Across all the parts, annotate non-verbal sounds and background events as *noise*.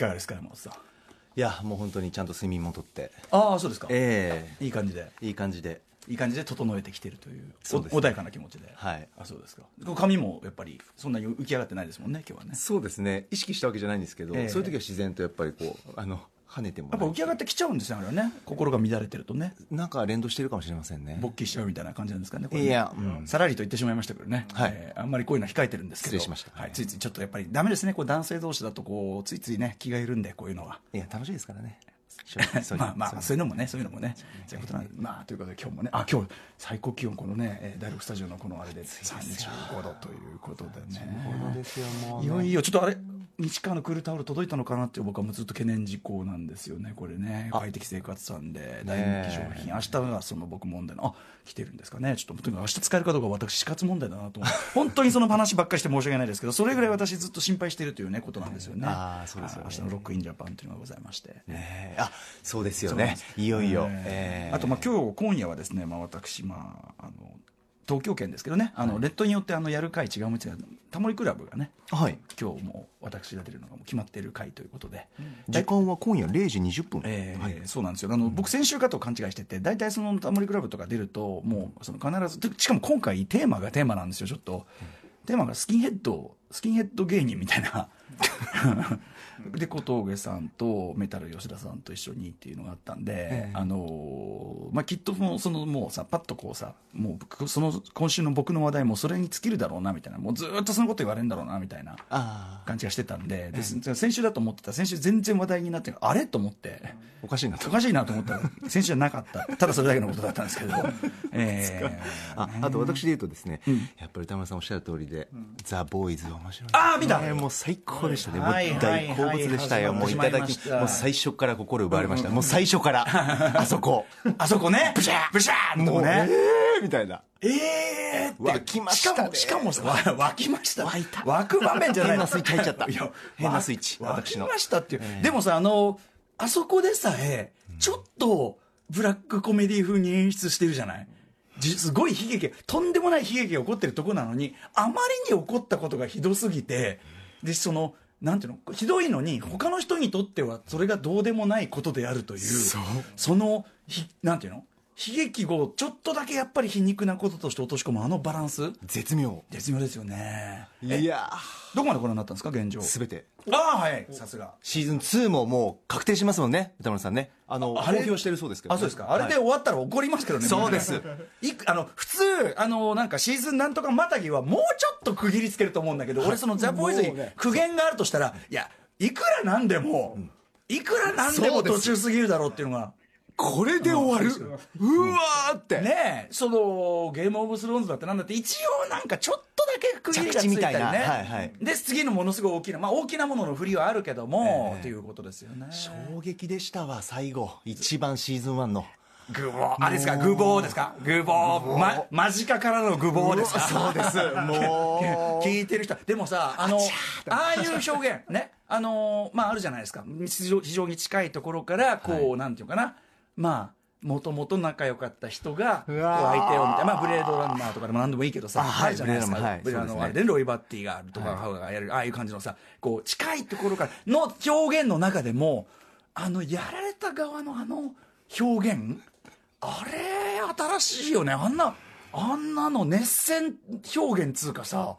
かがですか山本さん？いやもう本当にちゃんと睡眠もとって。ああそうですか。えいい感じで。えいい感じで。いい感じで整えてきてるというそうです穏やかな気持ちで。はい。あそうですか。髪もやっぱりそんなに浮き上がってないですもんね今日はね。そうですね。意識したわけじゃないんですけど、ええ。そういう時は自然とやっぱりこうあの跳ねてもやっぱ浮き上がってきちゃうんですよあれはね。心が乱れてるとね。なんか連動してるかもしれませんね。勃起しちゃうみたいな感じなんですかねこれね。いやうん。さらりと言ってしまいましたけどね、はい。えーあんまりこういうのは控えてるんですけど。失礼しました。はい、ついついちょっとやっぱりダメですね。こう男性同士だとこうついついね気が緩んでこういうのは。いや楽しいですからね。*laughs* まあまあそういうのもねそういうのもね。そういうことなんで。まあということで今日もねあ今日最高気温このねえー第6スタジオのこのあれで35度ということでね。ですよもいよいよちょっとあれ西川のクールタオル届いたのかなって僕はもうずっと懸念事項なんですよね。これね。快適生活さんで大人気商品。明日がその僕問題のあ来てるんですかね。ちょっととにかく明日使えるかどうかは私死活問題だなと *laughs* 本当にその話ばっかりして申し訳ないですけどそれぐらい私ずっと心配しているというねことなんですよね。あーそうですよね。はい明日のロックインジャパンというのがございまして。え。あそうですよね。いよいよ、ええ。えー。あとまあ今日今夜はですね、まあ、私、まあ、あの東京圏ですけどね。あの、レッドによってあのやる会違うもちろんタモリクラブがねはい。今日も私が出るのがもう決まっている回ということで、時間は今夜0時20分、えーはい。そうなんですよ。あの僕先週かと勘違いしてて大体そのタモリクラブとか出るともうその必ずでしかも今回テーマがテーマなんですよちょっと、テーマがスキンヘッドスキンヘッド芸人みたいな *laughs* で小峠さんとメタル吉田さんと一緒にっていうのがあったんで、ええ。あのーまあ、きっともうそのもうさパッとこうさもう僕その今週の僕の話題もそれに尽きるだろうなみたいなもうずーっとそのこと言われるんだろうなみたいなああ。感じがしてたんでで先週だと思ってた先週全然話題になってあれ？と思って。おかしいなと。おかしいなと思ったら、*laughs* 先週じゃなかった。ただそれだけのことだったんですけど。*laughs* えーああと私で言うとですね、やっぱり歌村さんおっしゃる通りで「ザ・ボーイズ面白い。あー見た。ねもう最高でしたね、はいもう大好物でしたよ、はいもういただきもう最初から心奪われました、もう最初から *laughs* あそこ。あそこね、ブシャーブシャーのとこね。えーみたいな。えーって。湧きましたね。しかも、しかもさ、わ湧きました。湧いた。湧く場面じゃない。変なスイッチ入っちゃった。いや変なスイッチ湧私の。きましたっていう。でもさ、あの、あそこでさえ、ちょっと、ブラックコメディ風に演出してるじゃない？じすごい悲劇とんでもない悲劇が起こってるとこなのにあまりに起こったことがひどすぎてでそのなんていうのひどいのに他の人にとってはそれがどうでもないことであるというそのひなんていうの悲劇をちょっとだけやっぱり皮肉なこととして落とし込むあのバランス。絶妙。絶妙ですよね。いやどこまでご覧になったんですか現状。すべて。ああはい。さすが。シーズン2ももう確定しますもんね歌村さんね。あの公表してるそうですけど、あそうですか。あれで終わったら怒りますけどね、そうです。いくあの普通あのなんかシーズンなんとかまたぎはもうちょっと区切りつけると思うんだけど、俺そのザ・ボーイズに苦言があるとしたらいやいくらなんでも、いくらなんでも途中すぎるだろうっていうのがこれで終わる？うわーって。ねえそのゲームオブスローンズだってなんだって一応なんかちょっとだけ区切りがついたりね。はいはい。で次のものすごい大きなまあ大きなものの振りはあるけども、ええ。っていうことですよね。衝撃でしたわ最後。一番シーズン1の。グボー。あれですか？グボーですか？グボー。ま間近からのグボーですか？そうです。もう。*laughs* 聞いてる人。でもさあのああいう表現。ね。あのまああるじゃないですか。非常非常に近いところからこう、はい。なんていうかな？まあもともと仲良かった人が相手を見て、まあ、ブレードランナーとかでも何でもいいけどさあはいじゃないですかブレードランナーはいブレードランナーそうですね。あれでロイ・バッティがあるとか、がやるああいう感じのさこう近いところからの表現の中でもあのやられた側のあの表現あれ新しいよね。あんなあんなの熱戦表現つうかさ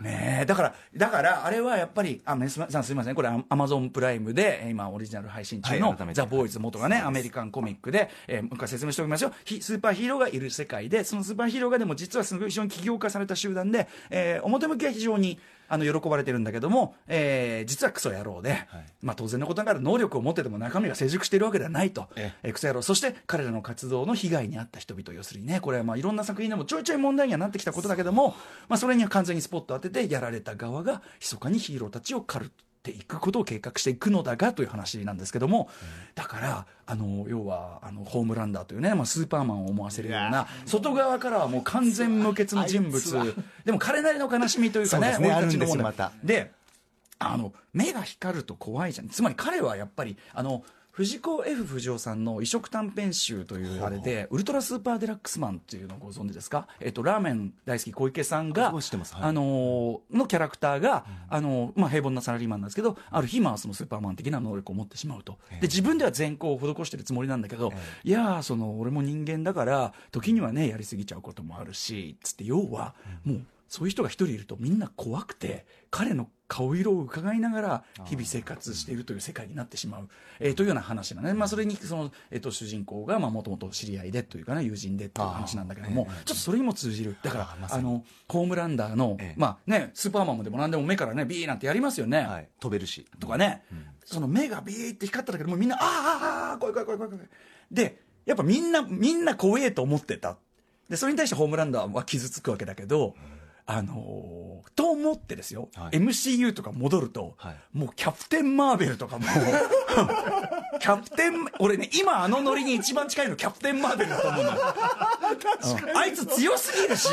ねえ。だからだからあれはやっぱりあすみませんすみません。これアマゾンプライムでえー今オリジナル配信中のザ・ボーイズ元がねアメリカンコミックで、えー、もう一回説明しておきますよ。ひスーパーヒーローがいる世界でそのスーパーヒーローがでも実はすごい非常に起業化された集団で、えー表向きは非常にあの喜ばれてるんだけども、えー実はクソ野郎で、まあ、当然のことながら能力を持ってても中身が成熟しているわけではないと、ええ。ークソ野郎。そして彼らの活動の被害に遭った人々要するにねこれはまあいろんな作品でもちょいちょい問題にはなってきたことだけども、まあ、それには完全にスポットを当ててやられた側が密かにヒーローたちを狩るっていくことを計画していくのだがという話なんですけども、だからあの要はあのホームランダーというね、まあ、スーパーマンを思わせるような外側からはもう完全無欠の人物。でも彼なりの悲しみというかねそうね生い立ちの問題あるんでまた。であの目が光ると怖いじゃん。つまり彼はやっぱりあの藤子 F 不二雄さんの異色短編集というあれで、ウルトラスーパーデラックスマンっていうのをご存知ですか、えっと、ラーメン大好き小池さんが、はい。あのーのキャラクターが、あのーまあ、平凡なサラリーマンなんですけど、ある日、まあ、そのスーパーマン的な能力を持ってしまうと。で、自分では善行を施してるつもりなんだけど、いやー、その、俺も人間だから、時にはね、やりすぎちゃうこともあるし、つって、要は、もう、そういう人が一人いるとみんな怖くて、彼の顔色を伺いながら日々生活しているという世界になってしまう、えーというような話なね。まあそれにその、えっと主人公がまあもともと知り合いでというかね、友人でっていう話なんだけども、ちょっとそれにも通じる。だから、あの、ホームランダーのええ、まあね、スーパーマンもでも何でも目からね、ビーなんてやりますよね。はい、飛べるしとかね、その目がビーって光っただけでもうみんな、あーあーあー、怖い怖い怖い怖い怖い。で、やっぱみんな、みんな怖えと思ってた。で、それに対してホームランダーは傷つくわけだけど、あのーと思ってですよ、はい。MCU とか戻ると、はい。もうキャプテン・マーベルとかも、*laughs* キャプテン、俺ね、今あのノリに一番近いのキャプテン・マーベルだと思うのよ。うん。あいつ強すぎるし、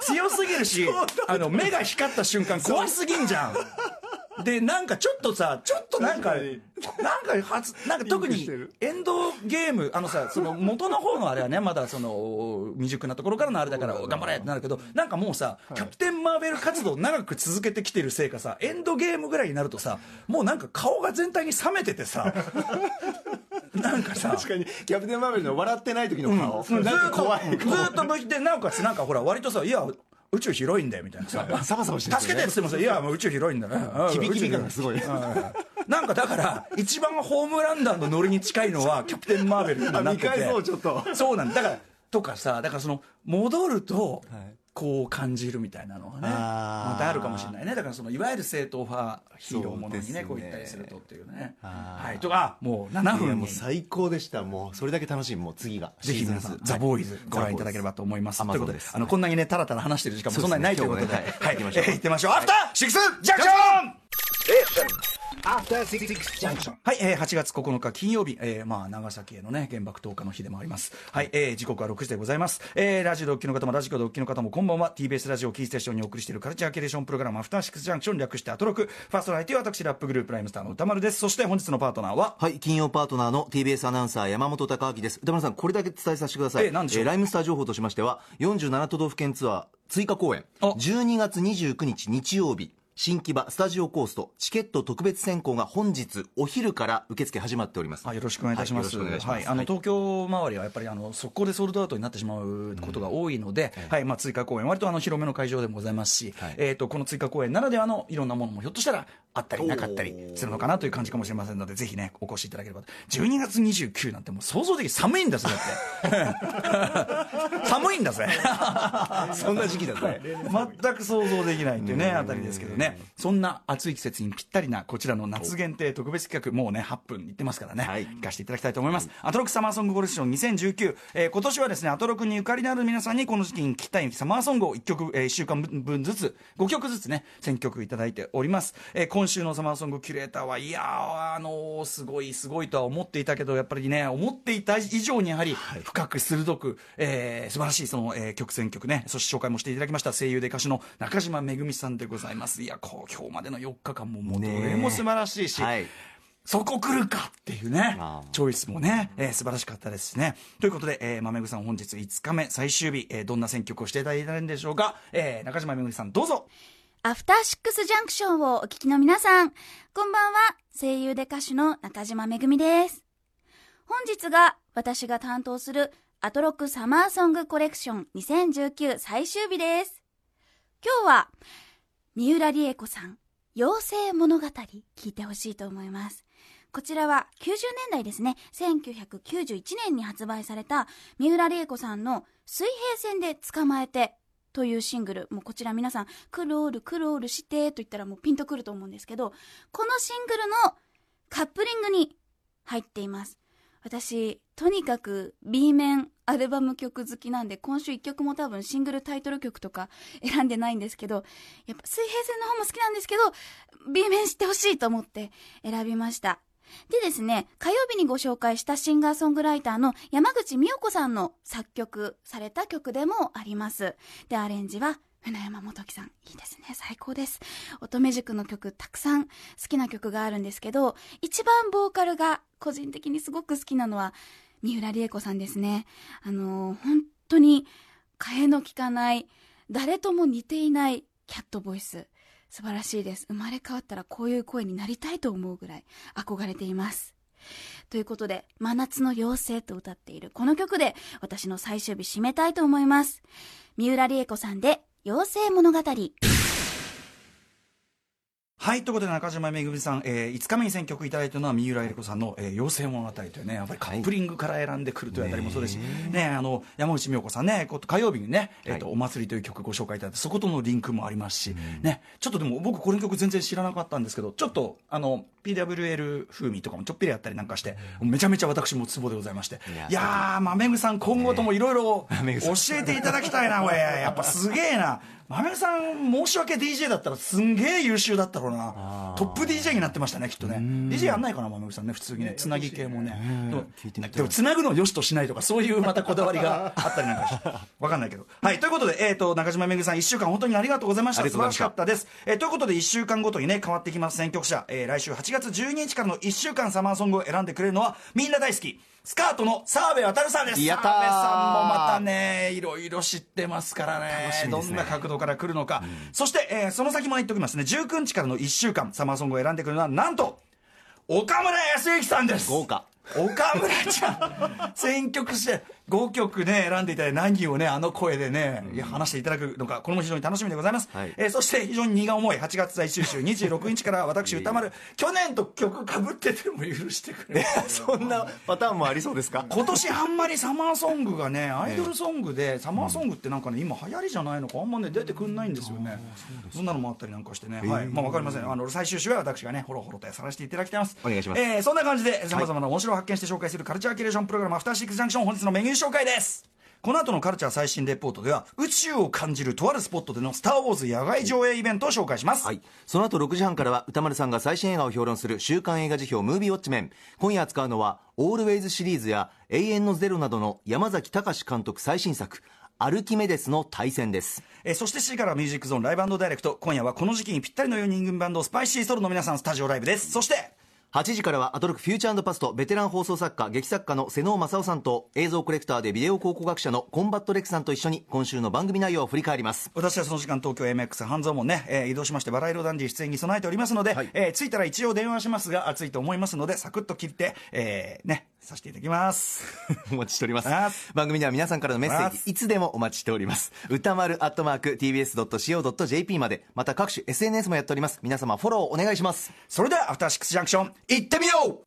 強すぎるし、あの、目が光った瞬間怖すぎんじゃん。で、なんかちょっとさ、ちょっとなんか、なんか初、なんか特にエンドゲーム、あのさ、その元の方のあれはね、*laughs* まだその、未熟なところからのあれだから、頑張れってなるけど、なんかもうさ、キャプテンマーベル活動を長く続けてきてるせいかさ、エンドゲームぐらいになるとさ、もうなんか顔が全体に冷めててさ、*laughs* なんかさ、確かに。キャプテン・マーベルの笑ってない時の顔、うん。なんっとか怖い。ずーっと向いてなおかつなんかほら割とさいや宇宙広いんだよみたいなさ。サバサバしてる助けてって言ってもさいやもう宇宙広いんだね。響き感がすごい。なんかだから一番ホームランダーのノリに近いのは *laughs* キャプテン・マーベルになっててそうちょっと。そうなんだ。だからとかさだからその戻ると、はいこう感じるみたいなのがねまたあるかもしれないね。だからそのいわゆる正統派ヒーローものにねね。こう言ったりするとっていうね。はい。とかもう7いや分にもう最高でした。もうそれだけ楽しい。もう次がぜひ皆さん、ザ・ボーイズご覧いただければと思います。ザボーイズということでです。あの、こんなにね、たらたら話してる時間もそんなにないということで、ね。はい。えー行ってみましょう。アフター!シックス!ジャンクション.はい、えー、8月9日金曜日、えー、まあ、長崎へのね、原爆投下の日でもあります。はい、えー、時刻は6時でございます。えー、ラジオでお聴きの方もラジコでお聴きの方もこんばんは。TBS ラジオキーステーションにお送りしているカルチャーキュレーションプログラム、アフターシックスジャンクション略してアトロク。ファーストライティは私、ラップグループライムスターの宇多丸です。そして本日のパートナーは、はい、金曜パートナーの TBS アナウンサー山本匠晃です。宇多丸さん、これだけ伝えさせてください。ええ何でしょう？ライムスター情報としましては、47都道府県ツアー追加公演、あ12月29日日曜日、新木場スタジオコーストチケット特別先行が本日お昼から受付始まっております。あよろしくお願いいたします。あのはい東京周りはやっぱりあの速攻でソールドアウトになってしまうことが多いので、はいまあ追加公演割とあの広めの会場でもございますし、はいえっ、とこの追加公演ならではのいろんなものもひょっとしたらあったりなかったりするのかなという感じかもしれませんのでぜひねお越しいただければ。12月29なんてもう想像的に寒いんだぜだって。*laughs* 寒いんだぜ。そんな時期だぜ。*laughs* 全く想像できないっていうね、あたりですけどね。そんな暑い季節にぴったりな、こちらの夏限定特別企画、もうね、8分いってますからね、はい。行かせていただきたいと思います。アトロックサマーソングコレクション2019、えー今年はですね、アトロックにゆかりのある皆さんにこの時期に聴きたいサマーソングを1曲、え1週間分ずつ、5曲ずつね、選曲いただいております。えー今週のサマーソングキュレーターは、いやー、あのーすごい、すごいとは思っていたけど、やっぱりね、思っていた以上にやはり、深く鋭く、えー素晴らしいその、えー曲選曲ね、そして紹介もしていただきました。声優で歌手の中島めぐみさんでございます。いや、今日までの4日間ももうどれも素晴らしいし、はい。そこ来るかっていうねチョイスもね、えー素晴らしかったですしね。ということで、えー、まめぐさん本日5日目最終日、えーどんな選曲をしていただいたんでしょうか？えー中島めぐみさんどうぞ。アフターシックスジャンクションをお聞きの皆さん、こんばんは、声優で歌手の中島めぐみです。本日が私が担当するアトロックサマーソングコレクション2019最終日です。今日は、三浦理恵子さん、妖精物語、聞いてほしいと思います。こちらは90年代ですね、1991年に発売された三浦理恵子さんの水平線で捕まえてというシングル、もうこちら皆さん、クロールクロールしてと言ったらもうピンとくると思うんですけど、このシングルのカップリングに入っています。私、とにかく B 面アルバム曲好きなんで、今週1曲も多分シングルタイトル曲とか *laughs* 選んでないんですけど、やっぱ水平線の方も好きなんですけど、B 面知ってほしいと思って選びました。でですね、火曜日にご紹介したシンガーソングライターの山口美代子さんの作曲された曲でもあります。で、アレンジは船山元樹さん、いいですね。最高です。乙女塾の曲、たくさん好きな曲があるんですけど、一番ボーカルが個人的にすごく好きなのは、三浦理恵子さんですね。あの本当に、替えの利かない、誰とも似ていないキャットボイス。素晴らしいです。生まれ変わったらこういう声になりたいと思うぐらい憧れています。ということで、真夏の妖精と歌っているこの曲で私の最終日締めたいと思います。三浦理恵子さんで、妖精物語。はい、ということで中島めぐみさん、えー、5日目に選曲いただいたのは三浦恵子さんの、えー、妖精物語というね、やっぱりカップリングから選んでくるというあたりもそうですし、ね、あの、山内美代子さんね、火曜日にね、えっ、と、お祭りという曲ご紹介いただいて、そことのリンクもありますし、ね、ちょっとでも僕この曲全然知らなかったんですけど、ちょっと、あの、PWL 風味とかもちょっぴりやったりなんかして、めちゃめちゃ私もツボでございまして。いやー、まあ、めぐさん今後ともいろいろ教えていただきたいな、これ。やっぱすげえな。まめさん、申し訳 DJ だったらすんげえ優秀だったろうな。トップ DJ になってましたね、きっとね。DJ やんないかな、まめさんね、普通にね。つなぎ系もね。でもつなぐのを良しとしないとか、そういうまたこだわりがあったりなんかして。*laughs* わかんないけど。はい、ということで、えっ、と、中島めぐさん、一週間本当にありがとうございました。素晴らしかったです。えーということで、一週間ごとにね、変わってきます選曲者。えー来週8月12日からの一週間サマーソングを選んでくれるのは、みんな大好き。スカートの澤部渉さんです。やったー澤部さんもまたね、いろいろ知ってますからね。ねどんな角度から来るのか。そして、えーその先も言っておきますね。19日からの1週間、サマーソングを選んでくるのは、なんと、岡村康之さんです。豪華岡村ちゃん、選曲して、5曲ね、選んでいただいて、何をね、あの声でね、いや話していただくのか、これも非常に楽しみでございます。はいえーそして、非常に荷が重い、8月最終週、26日から私、歌丸、去年と曲かぶってても許してくれ。そんなパターンもありそうですか？今年あんまりサマーソングがね、アイドルソングで、サマーソングってなんかね、今流行りじゃないのか、あんまね、出てくんないんですよね。そんなのもあったりなんかしてね。はい。まあわかりません。あの、最終週は私がね、ほろほろとやさせていただきます。お願いしますえーそんな感じで、様々な面白を発見して紹介するカルチャーキュレーションプログラム、アフターシックスジャンクション、本日のメニュー紹介です。この後のカルチャー最新レポートでは、宇宙を感じるとあるスポットでのスター・ウォーズ野外上映イベントを紹介します。はい。その後6時半からは歌丸さんが最新映画を評論する週刊映画辞表ムービーウォッチメン。今夜扱うのは、 ALWAYS シリーズや永遠のゼロなどの山崎貴監督最新作、アルキメデスの大戦です。えーそして C からはミュージックゾーンライブダイレクト。今夜はこの時期にぴったりの4人組バンド、 SPiCYSOL の皆さんスタジオライブです。そして、8時からはアトロクフューチャーパストベテラン放送作家劇作家の妹尾匡夫さんと映像コレクターでビデオ考古学者のコンバットレックさんと一緒に今週の番組内容を振り返ります。私はその時間東京 MX 半蔵門ね、えー移動しましてバラ色ダンディ出演に備えておりますので、はい。えー着いたら一応電話しますが暑いと思いますのでサクッと切って、えーねさせていただきます。*laughs* お待ちしております。番組では皆さんからのメッセージいつでもお待ちしております。歌丸アットマーク TBS.CO.JP までまた各種 SNS もやっております。皆様フォローお願いします。それではアフターシックスジャンクション行ってみよう!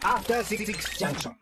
After Six Junction.